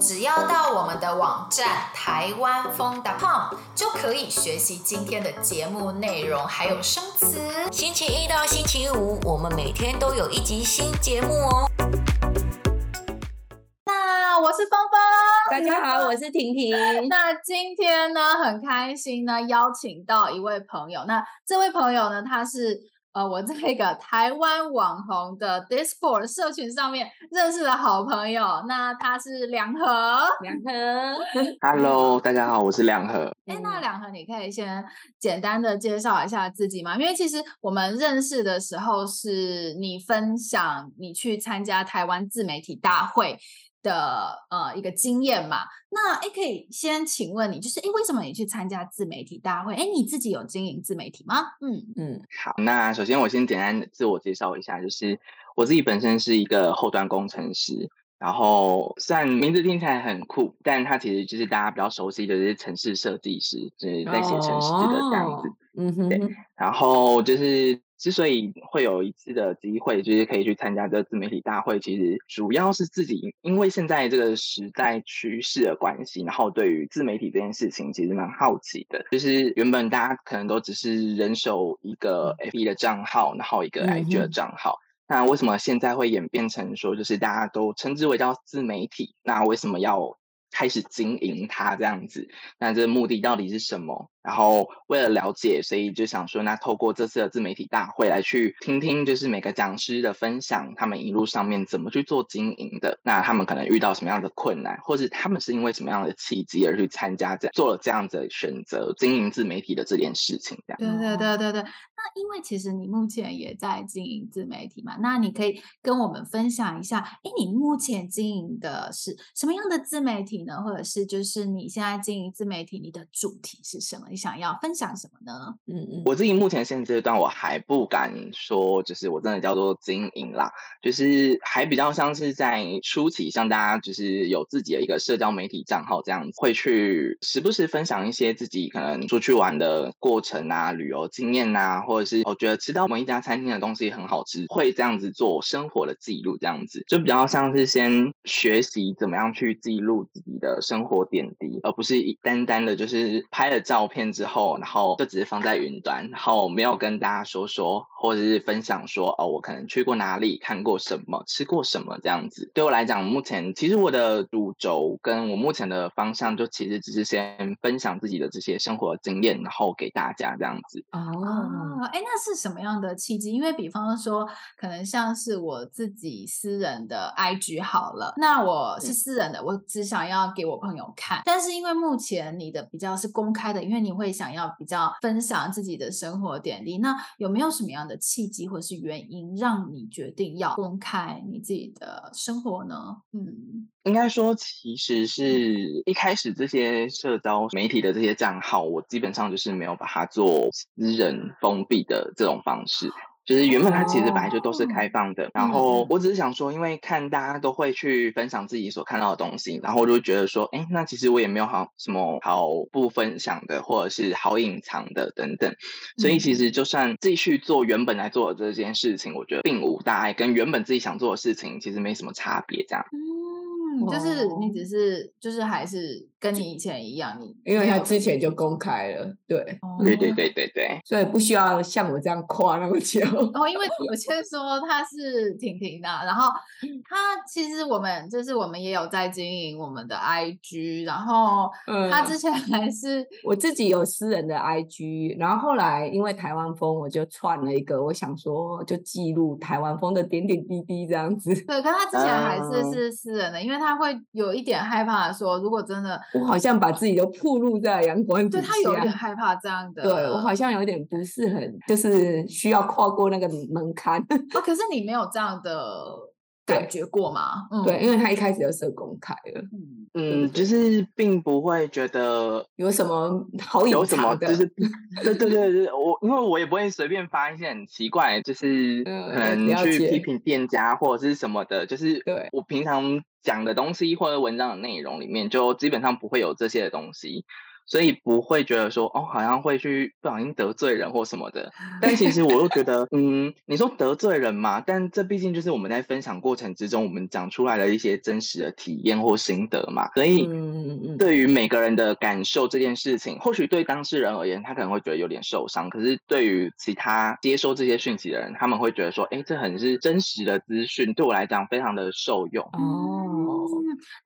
只要到我们的网站台湾风 .com 就可以学习今天的节目内容，还有生词。星期一到星期五，我们每天都有一集新节目哦。那我是芳芳，大家好，我是婷婷。那今天呢，很开心呢，邀请到一位朋友。那这位朋友呢，他是。呃，我在一个台湾网红的 Discord 社群上面认识的好朋友，那他是两和，两和，Hello，大家好，我是两和。哎，那两和，你可以先简单的介绍一下自己吗？因为其实我们认识的时候，是你分享你去参加台湾自媒体大会。的呃一个经验嘛，那哎可以先请问你，就是哎为什么你去参加自媒体大会？哎你自己有经营自媒体吗？嗯嗯，好，那首先我先简单自我介绍一下，就是我自己本身是一个后端工程师，然后虽然名字听起来很酷，但它其实就是大家比较熟悉的就是城市设计师，就是在写程式的这样子，哦、嗯哼，对，然后就是。之所以会有一次的机会，就是可以去参加这个自媒体大会，其实主要是自己因为现在这个时代趋势的关系，然后对于自媒体这件事情其实蛮好奇的。就是原本大家可能都只是人手一个 FB 的账号，然后一个 IG 的账号，嗯、那为什么现在会演变成说，就是大家都称之为叫自媒体？那为什么要开始经营它这样子？那这个目的到底是什么？然后为了了解，所以就想说，那透过这次的自媒体大会来去听听，就是每个讲师的分享，他们一路上面怎么去做经营的，那他们可能遇到什么样的困难，或者他们是因为什么样的契机而去参加这做了这样子的选择，经营自媒体的这件事情。这样。对对对对对。那因为其实你目前也在经营自媒体嘛，那你可以跟我们分享一下，哎，你目前经营的是什么样的自媒体呢？或者是就是你现在经营自媒体，你的主题是什么？你想要分享什么呢？嗯嗯，我自己目前现阶段我还不敢说，就是我真的叫做经营啦，就是还比较像是在初期，像大家就是有自己的一个社交媒体账号这样子，会去时不时分享一些自己可能出去玩的过程啊、旅游经验啊，或者是我觉得吃到某一家餐厅的东西很好吃，会这样子做生活的记录，这样子就比较像是先学习怎么样去记录自己的生活点滴，而不是一单单的就是拍了照片。之后，然后就只是放在云端，然后没有跟大家说说，或者是分享说哦，我可能去过哪里，看过什么，吃过什么这样子。对我来讲，目前其实我的主轴跟我目前的方向，就其实只是先分享自己的这些生活经验，然后给大家这样子。哦，哎，那是什么样的契机？因为比方说，可能像是我自己私人的 IG 好了，那我是私人的，嗯、我只想要给我朋友看，但是因为目前你的比较是公开的，因为你。你会想要比较分享自己的生活点滴，那有没有什么样的契机或是原因让你决定要公开你自己的生活呢？嗯，应该说，其实是一开始这些社交媒体的这些账号，我基本上就是没有把它做私人封闭的这种方式。就是原本它其实本来就都是开放的，然后我只是想说，因为看大家都会去分享自己所看到的东西，然后我就觉得说，哎，那其实我也没有好什么好不分享的，或者是好隐藏的等等，所以其实就算继续做原本来做的这件事情，我觉得并无大碍，跟原本自己想做的事情其实没什么差别，这样。嗯，就是你只是就是还是。跟你以前一样，你因为他之前就公开了，对，对对对对对，所以不需要像我这样夸那么久。哦，因为我 先说他是婷婷的，然后他其实我们就是我们也有在经营我们的 IG，然后他之前还是、嗯、我自己有私人的 IG，然后后来因为台湾风，我就串了一个，我想说就记录台湾风的点点滴滴这样子。对，可他之前还是是私人的，嗯、因为他会有一点害怕说，如果真的。我好像把自己都暴露在阳光底下，对，他有点害怕这样的。对，我好像有点不是很，就是需要跨过那个门槛。哦，可是你没有这样的感觉过吗？嗯、对，因为他一开始就设公开了。嗯，嗯，就是并不会觉得有什么好隐藏的。就是 对对对对，我因为我也不会随便发一些很奇怪，就是可能去批评店家或者是什么的。就是对我平常。讲的东西或者文章的内容里面，就基本上不会有这些的东西，所以不会觉得说哦，好像会去不小心得罪人或什么的。但其实我又觉得，嗯，你说得罪人嘛，但这毕竟就是我们在分享过程之中，我们讲出来的一些真实的体验或心得嘛。所以，对于每个人的感受这件事情，或许对当事人而言，他可能会觉得有点受伤；可是对于其他接收这些讯息的人，他们会觉得说，哎，这很是真实的资讯，对我来讲非常的受用。哦，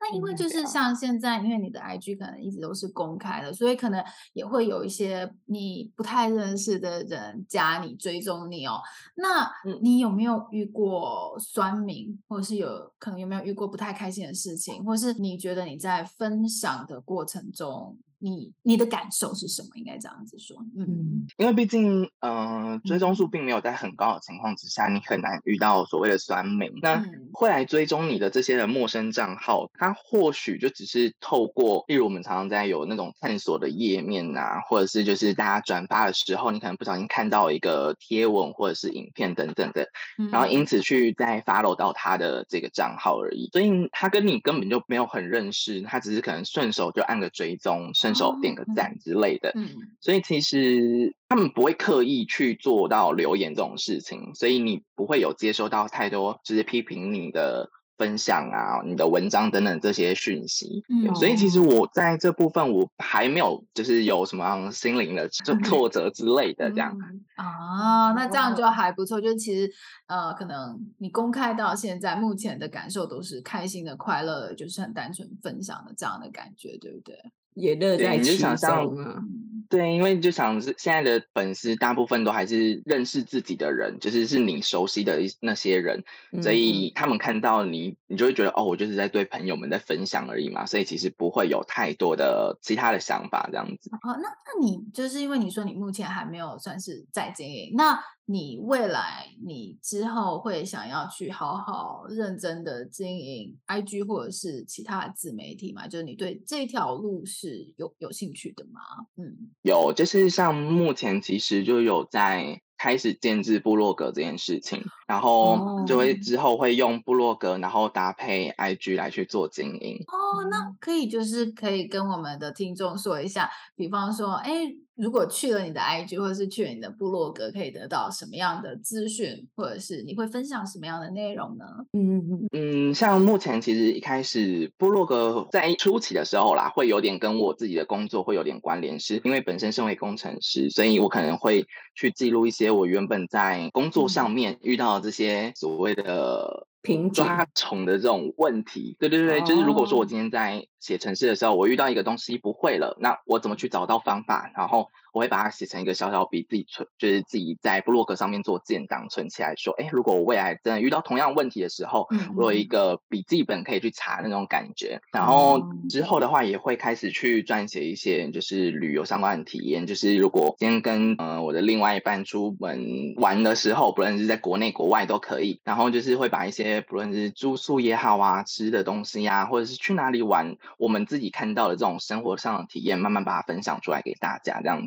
那因为就是像现在，因为你的 IG 可能一直都是公开的。所以可能也会有一些你不太认识的人加你追踪你哦。那你有没有遇过酸民，或者是有可能有没有遇过不太开心的事情，或是你觉得你在分享的过程中？你你的感受是什么？应该这样子说，嗯，因为毕竟，呃，追踪数并没有在很高的情况之下，你很难遇到所谓的酸民。那会来追踪你的这些的陌生账号，他或许就只是透过，例如我们常常在有那种探索的页面啊，或者是就是大家转发的时候，你可能不小心看到一个贴文或者是影片等等的，然后因此去再 follow 到他的这个账号而已。所以他跟你根本就没有很认识，他只是可能顺手就按个追踪，手点个赞之类的，嗯，所以其实他们不会刻意去做到留言这种事情，所以你不会有接收到太多就是批评你的分享啊、你的文章等等这些讯息。嗯，所以其实我在这部分我还没有就是有什么样心灵的 挫折之类的这样。啊，那这样就还不错。就是其实呃，可能你公开到现在目前的感受都是开心的、快乐的，就是很单纯分享的这样的感觉，对不对？也乐在其中啊。对，因为就想是现在的粉丝大部分都还是认识自己的人，就是是你熟悉的那些人，嗯、所以他们看到你，你就会觉得哦，我就是在对朋友们在分享而已嘛，所以其实不会有太多的其他的想法这样子。哦，那那你就是因为你说你目前还没有算是在经营，那你未来你之后会想要去好好认真的经营 IG 或者是其他的自媒体嘛？就是你对这条路是有有兴趣的吗？嗯。有，就是像目前其实就有在开始建制部落格这件事情，然后就会之后会用部落格，然后搭配 IG 来去做经营。哦，那可以就是可以跟我们的听众说一下，比方说，哎。如果去了你的 IG 或者是去了你的部落格，可以得到什么样的资讯，或者是你会分享什么样的内容呢？嗯嗯嗯，像目前其实一开始部落格在初期的时候啦，会有点跟我自己的工作会有点关联，是因为本身身为工程师，所以我可能会去记录一些我原本在工作上面遇到的这些所谓的。抓虫的这种问题，对对对，就是如果说我今天在写程式的时候，我遇到一个东西不会了，那我怎么去找到方法？然后我会把它写成一个小小笔，自己存，就是自己在部落格上面做建档存起来，说，哎，如果我未来真的遇到同样问题的时候，我有一个笔记本可以去查那种感觉。然后之后的话，也会开始去撰写一些就是旅游相关的体验，就是如果今天跟呃我的另外一半出门玩的时候，不论是在国内国外都可以，然后就是会把一些。不论是住宿也好啊，吃的东西呀、啊，或者是去哪里玩，我们自己看到的这种生活上的体验，慢慢把它分享出来给大家，这样